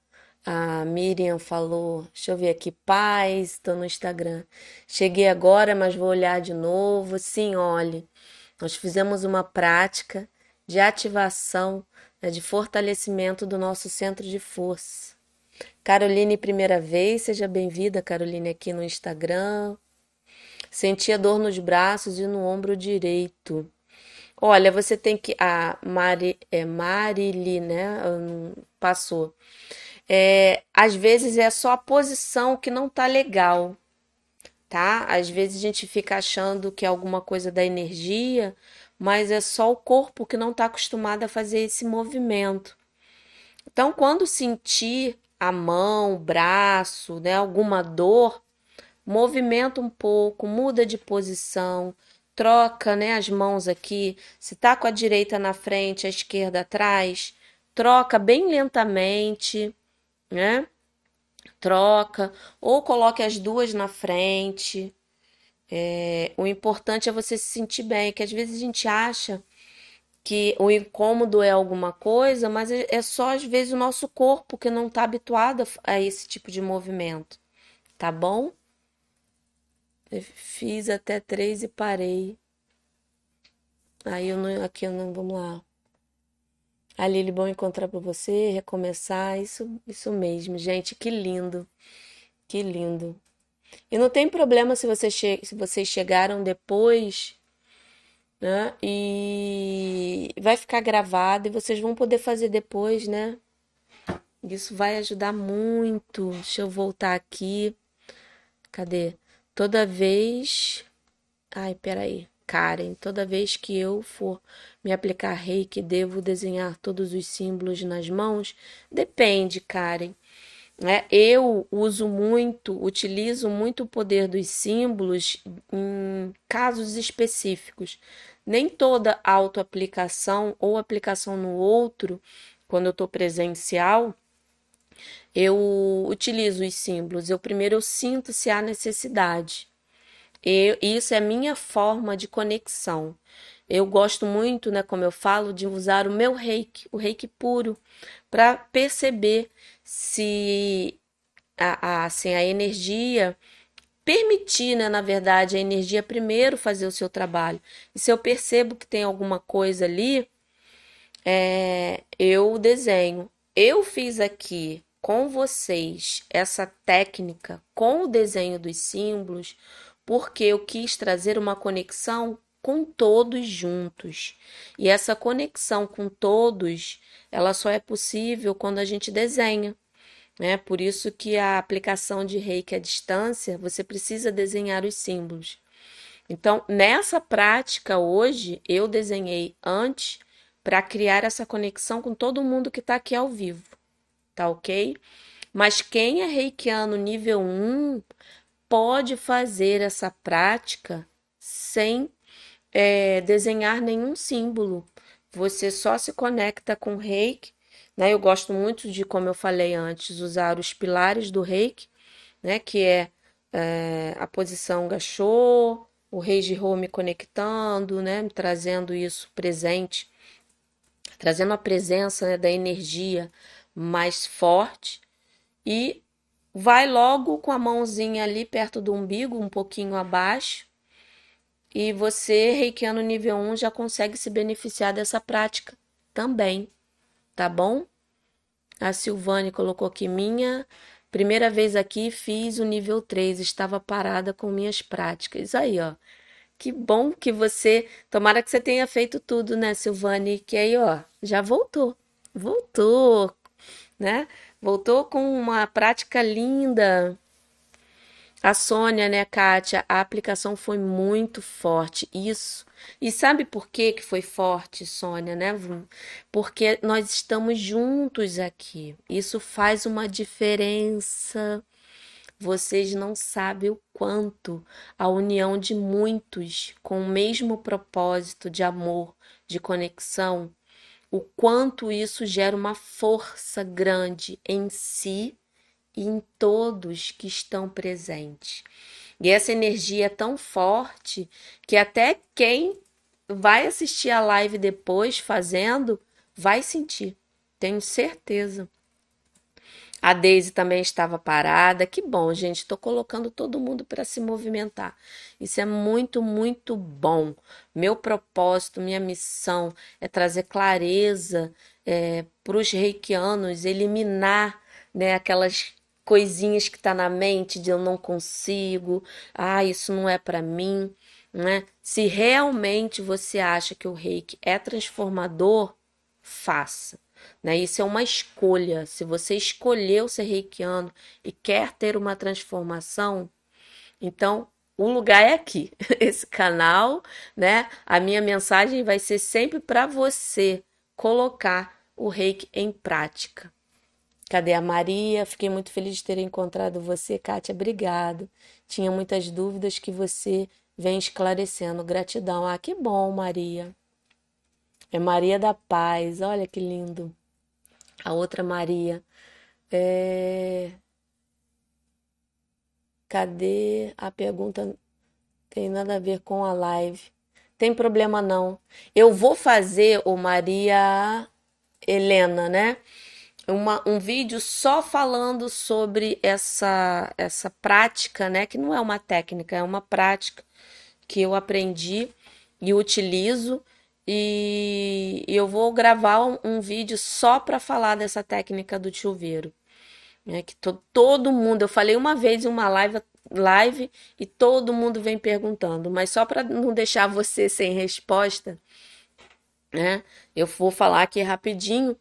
A Miriam falou, deixa eu ver aqui, paz, estou no Instagram. Cheguei agora, mas vou olhar de novo. Sim, olhe, nós fizemos uma prática de ativação, né, de fortalecimento do nosso centro de força. Caroline, primeira vez, seja bem-vinda, Caroline, aqui no Instagram. Sentia dor nos braços e no ombro direito. Olha, você tem que. A Mari, é Marili, né? Passou. É, às vezes é só a posição que não tá legal, tá? Às vezes a gente fica achando que é alguma coisa da energia, mas é só o corpo que não está acostumado a fazer esse movimento. Então, quando sentir a mão, o braço, né, alguma dor, movimenta um pouco, muda de posição, troca, né, as mãos aqui. Se tá com a direita na frente, a esquerda atrás, troca bem lentamente, né? Troca ou coloque as duas na frente. É, o importante é você se sentir bem, que às vezes a gente acha que o incômodo é alguma coisa, mas é, é só às vezes o nosso corpo que não está habituado a esse tipo de movimento, tá bom? Eu fiz até três e parei. Aí eu não, aqui eu não, vamos lá. A Lili, bom encontrar para você, recomeçar, isso, isso mesmo, gente, que lindo, que lindo. E não tem problema se, você che se vocês chegaram depois né? E vai ficar gravado e vocês vão poder fazer depois, né? Isso vai ajudar muito. Deixa eu voltar aqui. Cadê? Toda vez. Ai, peraí. Karen, toda vez que eu for me aplicar reiki, devo desenhar todos os símbolos nas mãos? Depende, Karen. É, eu uso muito, utilizo muito o poder dos símbolos em casos específicos. Nem toda autoaplicação ou aplicação no outro, quando eu estou presencial, eu utilizo os símbolos. Eu primeiro eu sinto se há necessidade. Eu, isso é minha forma de conexão. Eu gosto muito, né, como eu falo, de usar o meu reiki, o reiki puro, para perceber se a, a, assim, a energia permitir, né, na verdade, a energia primeiro fazer o seu trabalho. E se eu percebo que tem alguma coisa ali, é, eu desenho. Eu fiz aqui com vocês essa técnica com o desenho dos símbolos porque eu quis trazer uma conexão com todos juntos. E essa conexão com todos, ela só é possível quando a gente desenha. Né? Por isso que a aplicação de reiki à distância, você precisa desenhar os símbolos. Então, nessa prática hoje, eu desenhei antes para criar essa conexão com todo mundo que está aqui ao vivo, tá ok? Mas quem é reikiano nível 1 pode fazer essa prática sem é, desenhar nenhum símbolo. Você só se conecta com reiki. Né? Eu gosto muito de, como eu falei antes, usar os pilares do reiki, né? que é, é a posição gachô, o rei de me conectando, né? trazendo isso presente, trazendo a presença né, da energia mais forte e vai logo com a mãozinha ali perto do umbigo, um pouquinho abaixo, e você, reikiano nível 1, já consegue se beneficiar dessa prática também, tá bom? A Silvane colocou aqui minha primeira vez aqui, fiz o nível 3, estava parada com minhas práticas. Aí, ó. Que bom que você, tomara que você tenha feito tudo, né, Silvane? Que aí, ó, já voltou. Voltou, né? Voltou com uma prática linda. A Sônia, né, Kátia? A aplicação foi muito forte. Isso. E sabe por que que foi forte, Sônia, né? Porque nós estamos juntos aqui. Isso faz uma diferença. Vocês não sabem o quanto a união de muitos com o mesmo propósito de amor, de conexão, o quanto isso gera uma força grande em si e em todos que estão presentes. E essa energia é tão forte que até quem vai assistir a live depois fazendo vai sentir, tenho certeza. A Daisy também estava parada. Que bom, gente. Estou colocando todo mundo para se movimentar. Isso é muito, muito bom. Meu propósito, minha missão é trazer clareza é, para os reikianos, eliminar né, aquelas coisinhas que tá na mente de eu não consigo, ah, isso não é para mim, né? Se realmente você acha que o reiki é transformador, faça. Né? Isso é uma escolha. Se você escolheu ser reikiano e quer ter uma transformação, então o lugar é aqui, [LAUGHS] esse canal, né? A minha mensagem vai ser sempre para você colocar o reiki em prática. Cadê a Maria? Fiquei muito feliz de ter encontrado você, Kátia. Obrigado. Tinha muitas dúvidas que você vem esclarecendo. Gratidão. Ah, que bom, Maria. É Maria da Paz, olha que lindo. A outra Maria. É... Cadê a pergunta? Tem nada a ver com a live. Tem problema não. Eu vou fazer o Maria Helena, né? Uma, um vídeo só falando sobre essa essa prática, né? Que não é uma técnica, é uma prática que eu aprendi e utilizo e, eu vou gravar um, um vídeo só para falar dessa técnica do chuveiro. Né? Que to, todo mundo, eu falei uma vez em uma live, live e todo mundo vem perguntando, mas só para não deixar você sem resposta, né? Eu vou falar aqui rapidinho.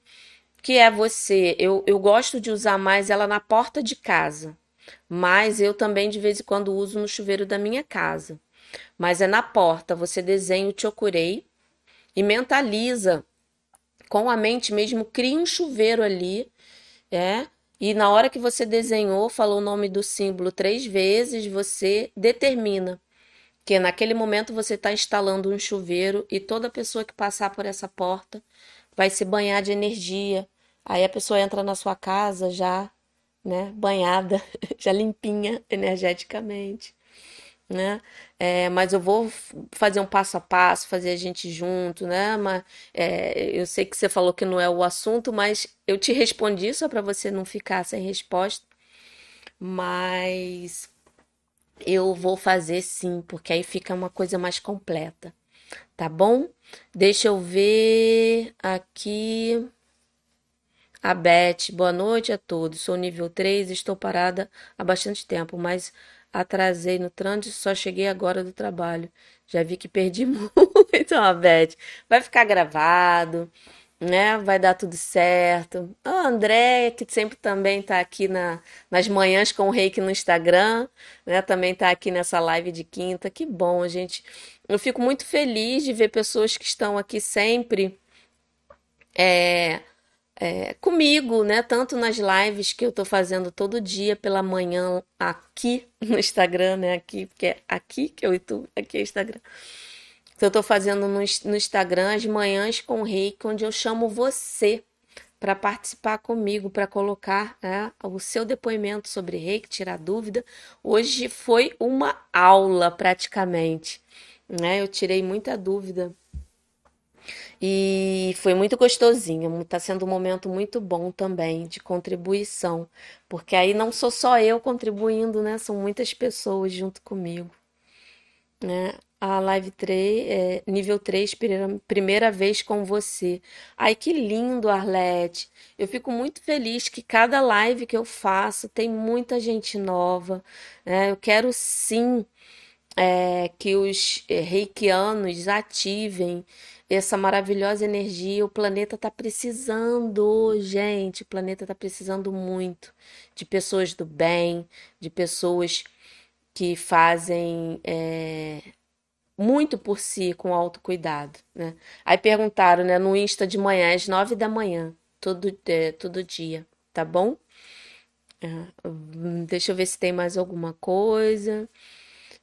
Que é você. Eu, eu gosto de usar mais ela na porta de casa, mas eu também de vez em quando uso no chuveiro da minha casa. Mas é na porta, você desenha o chokurei e mentaliza com a mente mesmo, cria um chuveiro ali, é? E na hora que você desenhou, falou o nome do símbolo três vezes, você determina que naquele momento você está instalando um chuveiro e toda pessoa que passar por essa porta vai se banhar de energia. Aí a pessoa entra na sua casa já, né, banhada, [LAUGHS] já limpinha energeticamente né? É, mas eu vou fazer um passo a passo, fazer a gente junto, né? Mas, é, eu sei que você falou que não é o assunto, mas eu te respondi só para você não ficar sem resposta. Mas eu vou fazer sim, porque aí fica uma coisa mais completa, tá bom? Deixa eu ver aqui. A Beth, boa noite a todos. Sou nível 3, estou parada há bastante tempo, mas Atrasei no trânsito, só cheguei agora do trabalho. Já vi que perdi [LAUGHS] muito, a Beth. Vai ficar gravado, né? Vai dar tudo certo. O André, que sempre também tá aqui na, nas manhãs com o Reiki no Instagram, né? Também tá aqui nessa live de quinta. Que bom, gente. Eu fico muito feliz de ver pessoas que estão aqui sempre. É, é, comigo, né? Tanto nas lives que eu tô fazendo todo dia pela manhã aqui [LAUGHS] no Instagram, né? Aqui, porque é aqui que é o YouTube, aqui é o Instagram. Então, eu tô fazendo no, no Instagram as manhãs com o Reiki, onde eu chamo você para participar comigo, para colocar né, o seu depoimento sobre Reiki, tirar dúvida. Hoje foi uma aula praticamente, né? Eu tirei muita dúvida e foi muito gostosinho, está sendo um momento muito bom também de contribuição, porque aí não sou só eu contribuindo, né? São muitas pessoas junto comigo, né? A live 3, é, nível 3, primeira, primeira vez com você. Ai, que lindo, Arlete. Eu fico muito feliz que cada live que eu faço tem muita gente nova. Né? Eu quero sim é, que os é, reikianos ativem essa maravilhosa energia. O planeta está precisando, gente. O planeta está precisando muito de pessoas do bem, de pessoas que fazem é, muito por si com autocuidado, né? Aí perguntaram, né, no Insta de manhã, às nove da manhã, todo, é, todo dia, tá bom? É, deixa eu ver se tem mais alguma coisa.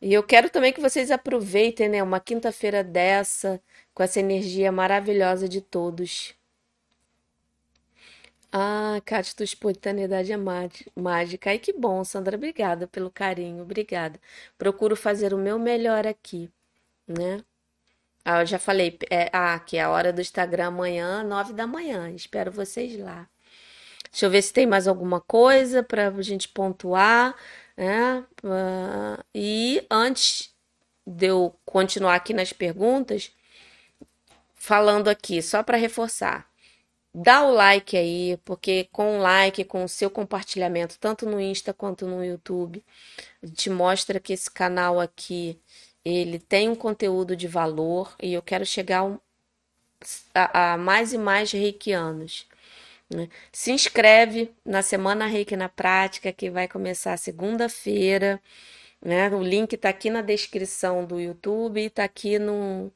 E eu quero também que vocês aproveitem, né, uma quinta-feira dessa com essa energia maravilhosa de todos. Ah, Cátia, tua espontaneidade é mágica. Ai, que bom, Sandra. Obrigada pelo carinho, obrigada. Procuro fazer o meu melhor aqui, né? Ah, eu já falei, é, ah, que é a hora do Instagram amanhã, nove da manhã. Espero vocês lá. Deixa eu ver se tem mais alguma coisa para a gente pontuar, né? Ah, e antes de eu continuar aqui nas perguntas, falando aqui, só para reforçar. Dá o like aí, porque com o like, com o seu compartilhamento, tanto no Insta quanto no YouTube, te mostra que esse canal aqui, ele tem um conteúdo de valor e eu quero chegar a, a mais e mais reikianos. Né? Se inscreve na Semana Reiki na Prática, que vai começar segunda-feira. Né? O link está aqui na descrição do YouTube e está aqui no,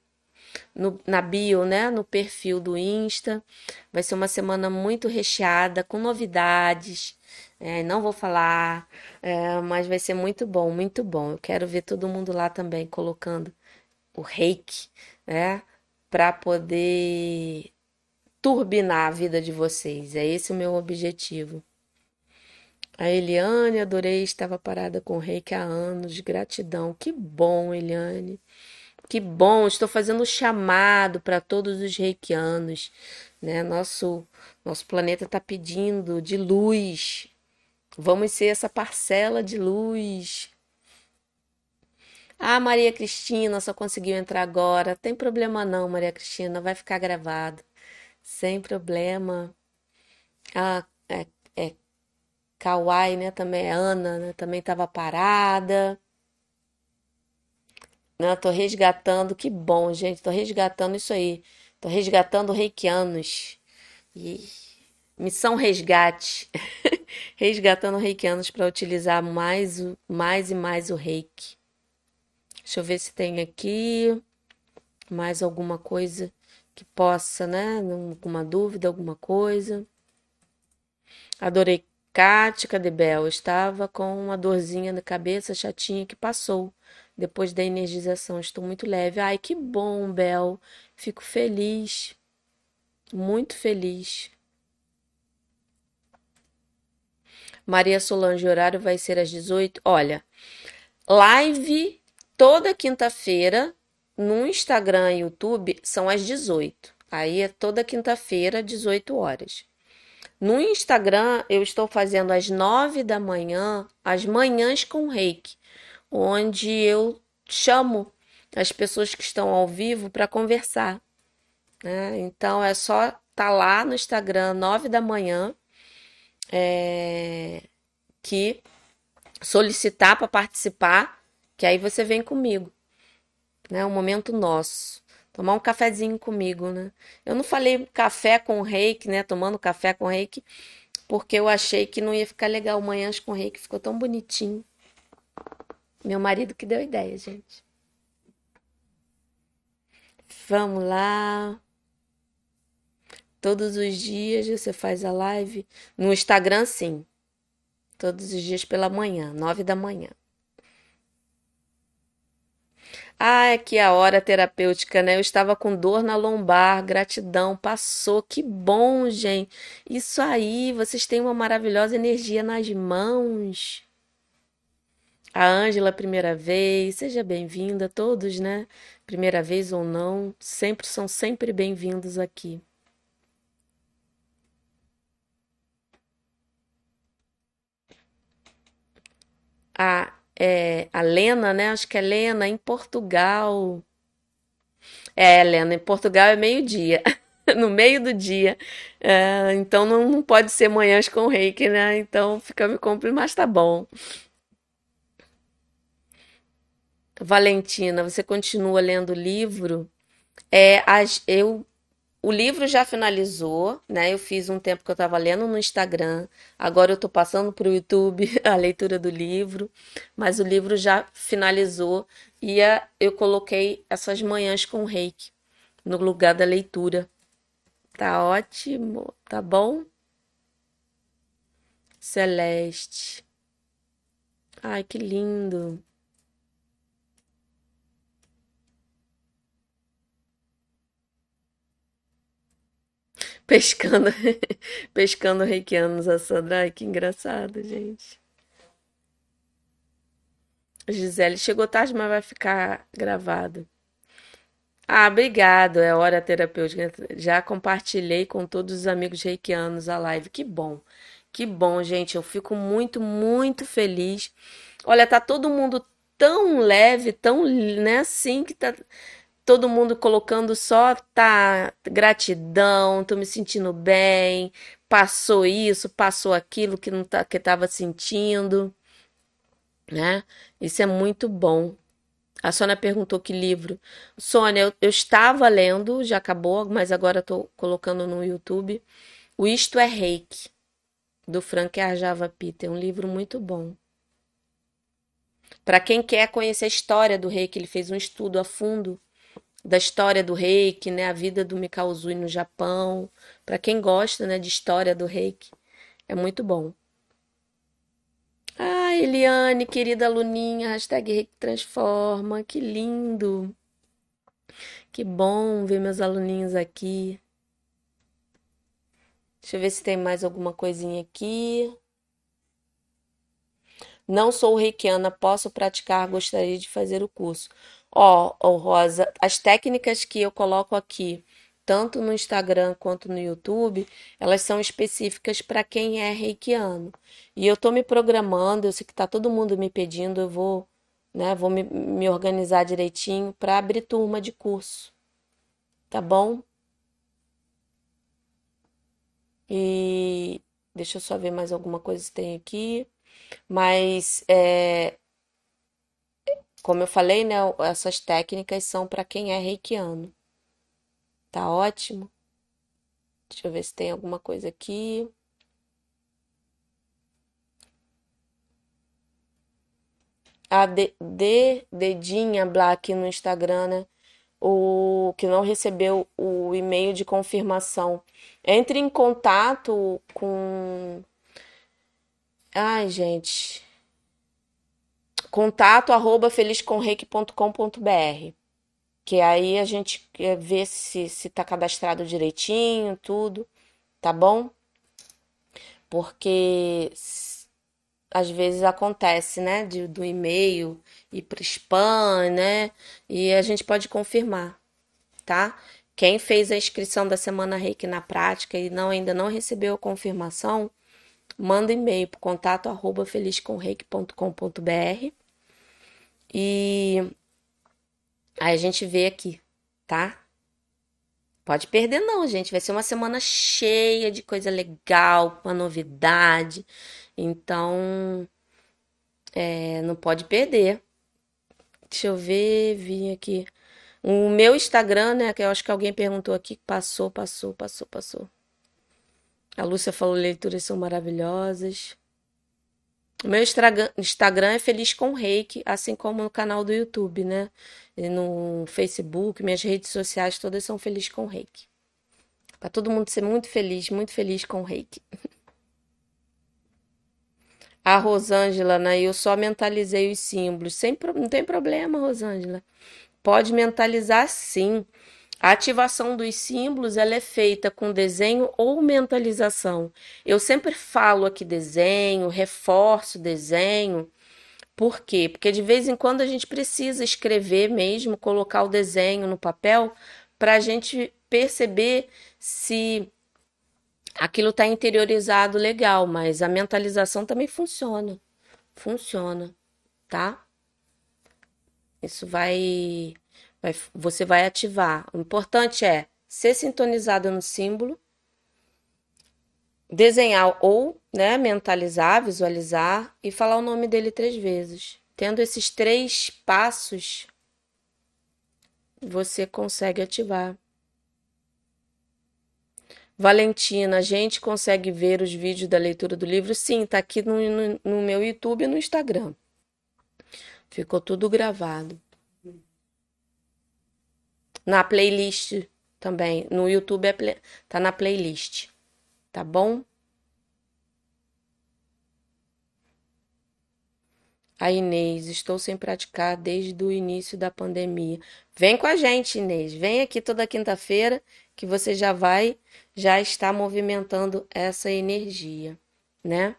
no, na bio, né, no perfil do Insta. Vai ser uma semana muito recheada, com novidades. É, não vou falar, é, mas vai ser muito bom, muito bom. Eu quero ver todo mundo lá também colocando o reiki, né, para poder turbinar a vida de vocês. É esse o meu objetivo. A Eliane, adorei, estava parada com o reiki há anos, gratidão. Que bom, Eliane. Que bom, estou fazendo um chamado para todos os reikianos, né? Nosso nosso planeta está pedindo de luz. Vamos ser essa parcela de luz. Ah, Maria Cristina só conseguiu entrar agora. Tem problema não, Maria Cristina, vai ficar gravado. Sem problema. Ah, é, é Kawai, né? Também é Ana, né? Também estava parada. Né? Tô resgatando, que bom, gente. Tô resgatando isso aí. Tô resgatando reikianos. E Missão Resgate. [LAUGHS] Resgatando reikianos para utilizar mais, mais e mais o reiki. Deixa eu ver se tem aqui mais alguma coisa que possa, né? Alguma dúvida, alguma coisa. Adorei Kátia, Bel? Estava com uma dorzinha na cabeça, chatinha, que passou depois da energização. Estou muito leve. Ai, que bom, Bel. Fico feliz. Muito feliz. Maria Solange, horário vai ser às 18. Olha, live toda quinta-feira no Instagram e YouTube são às 18. Aí é toda quinta-feira, 18 horas. No Instagram, eu estou fazendo às 9 da manhã, as manhãs com reiki, onde eu chamo as pessoas que estão ao vivo para conversar. Né? Então é só estar tá lá no Instagram, 9 da manhã, é, que solicitar para participar, que aí você vem comigo, né? Um momento nosso. Tomar um cafezinho comigo, né? Eu não falei café com reiki, né? Tomando café com reiki, porque eu achei que não ia ficar legal. Manhãs com reiki ficou tão bonitinho. Meu marido que deu ideia, gente. Vamos lá. Todos os dias você faz a live? No Instagram, sim. Todos os dias pela manhã, nove da manhã. Ah, que a hora terapêutica, né? Eu estava com dor na lombar, gratidão, passou. Que bom, gente. Isso aí, vocês têm uma maravilhosa energia nas mãos. A Ângela, primeira vez, seja bem-vinda, todos, né? Primeira vez ou não, sempre são sempre bem-vindos aqui. A, é, a Lena, né? Acho que é Lena, em Portugal. É, Lena, em Portugal é meio-dia, [LAUGHS] no meio do dia. É, então não, não pode ser manhãs com reiki, né? Então fica me compre, mas tá bom. Valentina, você continua lendo o livro? É, as, eu o livro já finalizou, né? Eu fiz um tempo que eu estava lendo no Instagram, agora eu estou passando para o YouTube [LAUGHS] a leitura do livro, mas o livro já finalizou e eu coloquei essas manhãs com reiki no lugar da leitura. Tá ótimo, tá bom? Celeste. Ai, que lindo. Pescando, [LAUGHS] pescando reikianos, a Sandra. Ai, que engraçado, gente. Gisele, chegou tarde, mas vai ficar gravado. Ah, obrigado. É hora terapêutica. Já compartilhei com todos os amigos reikianos a live. Que bom. Que bom, gente. Eu fico muito, muito feliz. Olha, tá todo mundo tão leve, tão, né, assim que tá todo mundo colocando só tá gratidão, tô me sentindo bem, passou isso, passou aquilo que não tá, que estava sentindo, né? Isso é muito bom. A Sônia perguntou que livro. Sônia, eu, eu estava lendo, já acabou, mas agora estou colocando no YouTube. O Isto é Reiki, do Frank Arjava Peter. Um livro muito bom. Para quem quer conhecer a história do reiki, ele fez um estudo a fundo da história do reiki, né, a vida do Mikao Uzui no Japão. Para quem gosta, né, de história do reiki, é muito bom. Ah, Eliane, querida aluninha, hashtag Reiki Transforma, que lindo. Que bom ver meus aluninhos aqui. Deixa eu ver se tem mais alguma coisinha aqui. Não sou reikiana, posso praticar, gostaria de fazer o curso. Ó, ó, Rosa, as técnicas que eu coloco aqui, tanto no Instagram quanto no YouTube, elas são específicas para quem é reikiano. E eu tô me programando, eu sei que tá todo mundo me pedindo, eu vou, né, vou me, me organizar direitinho para abrir turma de curso. Tá bom? E deixa eu só ver mais alguma coisa que tem aqui. Mas é, como eu falei, né, essas técnicas são para quem é reikiano. Tá ótimo? Deixa eu ver se tem alguma coisa aqui. A D, D Dedinha Black no Instagram, né? O que não recebeu o e-mail de confirmação. Entre em contato com. Ai, gente. Contato arroba felizcomreiki.com.br. Que aí a gente vê se, se tá cadastrado direitinho, tudo, tá bom? Porque às vezes acontece, né, de, do e-mail ir para spam, né? E a gente pode confirmar, tá? Quem fez a inscrição da Semana Reiki na prática e não ainda não recebeu a confirmação, manda e-mail para contato arroba felizcomreiki.com.br e aí a gente vê aqui, tá? Pode perder não, gente. Vai ser uma semana cheia de coisa legal, uma novidade. Então, é, não pode perder. Deixa eu ver, vim aqui. O meu Instagram, né? Que eu acho que alguém perguntou aqui. Passou, passou, passou, passou. A Lúcia falou: leituras são maravilhosas. Meu Instagram é Feliz com Reiki, assim como no canal do YouTube, né? E no Facebook, minhas redes sociais todas são Feliz com Reiki. Para todo mundo ser muito feliz, muito feliz com Reiki. [LAUGHS] A Rosângela, né? Eu só mentalizei os símbolos. Sem, não tem problema, Rosângela. Pode mentalizar sim. A ativação dos símbolos ela é feita com desenho ou mentalização. Eu sempre falo aqui desenho, reforço desenho. Por quê? Porque de vez em quando a gente precisa escrever mesmo, colocar o desenho no papel para a gente perceber se aquilo está interiorizado legal, mas a mentalização também funciona. Funciona, tá? Isso vai, você vai ativar. O importante é ser sintonizado no símbolo, desenhar ou, né, mentalizar, visualizar e falar o nome dele três vezes. Tendo esses três passos, você consegue ativar. Valentina, a gente consegue ver os vídeos da leitura do livro? Sim, tá aqui no, no, no meu YouTube e no Instagram. Ficou tudo gravado. Na playlist também. No YouTube é play, tá na playlist. Tá bom? A Inês, estou sem praticar desde o início da pandemia. Vem com a gente, Inês. Vem aqui toda quinta-feira que você já vai já está movimentando essa energia, né?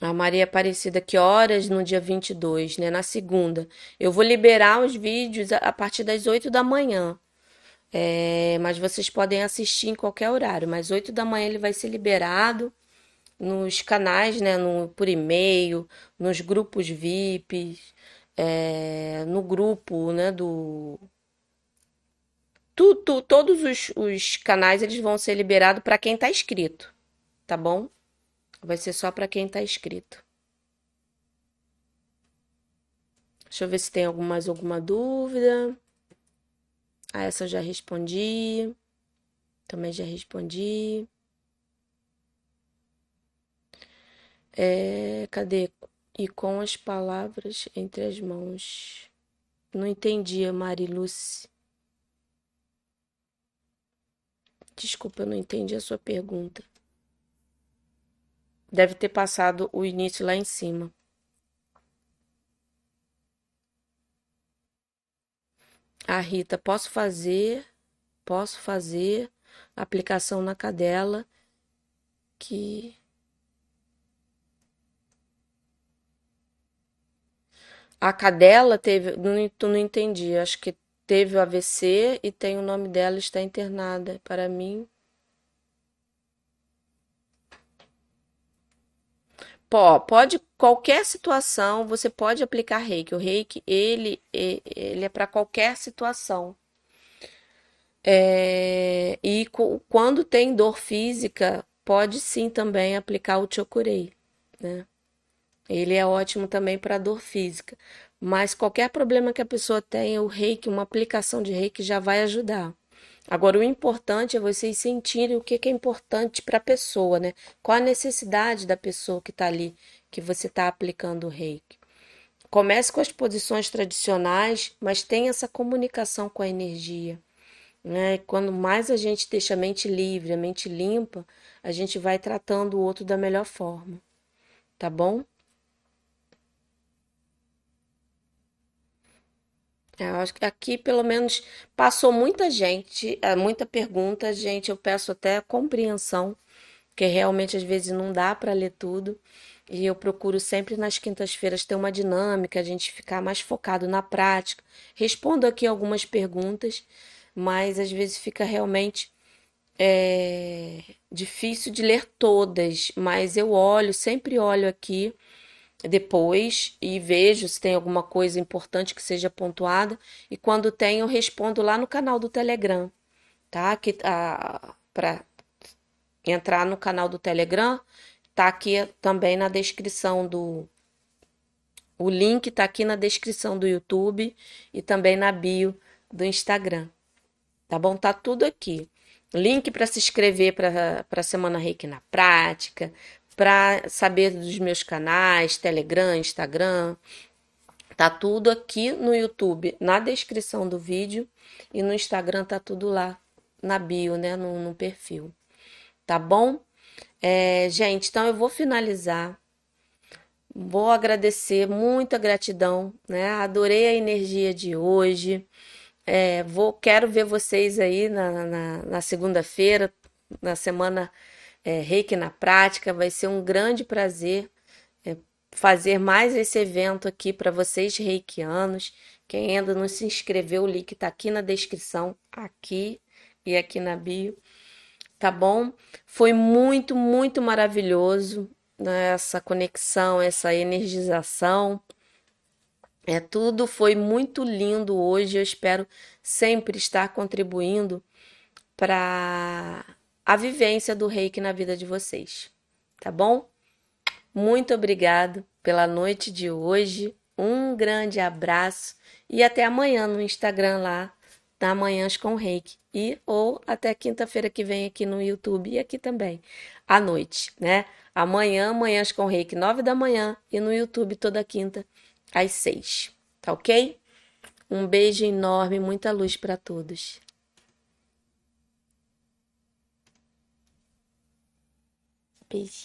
A Maria Aparecida, que horas no dia 22, né? Na segunda. Eu vou liberar os vídeos a partir das 8 da manhã. É, mas vocês podem assistir em qualquer horário. Mas 8 da manhã ele vai ser liberado nos canais, né? No, por e-mail, nos grupos VIPs, é, no grupo, né? Do tu, tu, todos os, os canais eles vão ser liberados para quem está inscrito, tá bom? Vai ser só para quem está inscrito. Deixa eu ver se tem mais alguma dúvida. Ah, essa eu já respondi. Também já respondi. É, cadê? E com as palavras entre as mãos. Não entendi, Mariluce. Desculpa, eu não entendi a sua pergunta. Deve ter passado o início lá em cima. A Rita, posso fazer, posso fazer aplicação na cadela que a cadela teve, não, não entendi, acho que teve o AVC e tem o nome dela está internada. Para mim, pode qualquer situação você pode aplicar reiki. O reiki ele ele é para qualquer situação. É, e quando tem dor física, pode sim também aplicar o chokurei, né? Ele é ótimo também para dor física. Mas qualquer problema que a pessoa tenha, o reiki, uma aplicação de reiki já vai ajudar. Agora, o importante é vocês sentirem o que é importante para a pessoa, né? Qual a necessidade da pessoa que está ali, que você está aplicando o reiki. Comece com as posições tradicionais, mas tenha essa comunicação com a energia. Né? Quando mais a gente deixa a mente livre, a mente limpa, a gente vai tratando o outro da melhor forma. Tá bom? Eu acho que aqui, pelo menos, passou muita gente, é, muita pergunta, gente. Eu peço até compreensão, porque realmente às vezes não dá para ler tudo. E eu procuro sempre nas quintas-feiras ter uma dinâmica, a gente ficar mais focado na prática. Respondo aqui algumas perguntas, mas às vezes fica realmente é, difícil de ler todas. Mas eu olho, sempre olho aqui depois e vejo se tem alguma coisa importante que seja pontuada. E quando tem, eu respondo lá no canal do Telegram, tá? Que, ah, para entrar no canal do Telegram, tá aqui também na descrição do. O link tá aqui na descrição do YouTube e também na bio do Instagram. Tá bom? Tá tudo aqui. Link para se inscrever para a Semana Reiki na Prática, para saber dos meus canais, Telegram, Instagram. Tá tudo aqui no YouTube, na descrição do vídeo e no Instagram tá tudo lá na bio, né, no, no perfil. Tá bom? É, gente, então eu vou finalizar. Vou agradecer, muita gratidão, né? Adorei a energia de hoje. É, vou, quero ver vocês aí na, na, na segunda-feira, na semana é, Reiki na prática. Vai ser um grande prazer é, fazer mais esse evento aqui para vocês reikianos. Quem ainda não se inscreveu, o link está aqui na descrição, aqui e aqui na bio, tá bom? Foi muito, muito maravilhoso né, essa conexão, essa energização. É tudo foi muito lindo hoje. Eu espero sempre estar contribuindo para a vivência do Reiki na vida de vocês, tá bom? Muito obrigado pela noite de hoje. Um grande abraço e até amanhã no Instagram lá, na Manhãs com Reiki. E ou até quinta-feira que vem aqui no YouTube e aqui também, à noite, né? Amanhã, Manhãs com Reiki, nove da manhã e no YouTube toda quinta às seis, tá ok? Um beijo enorme, muita luz para todos. Beijo.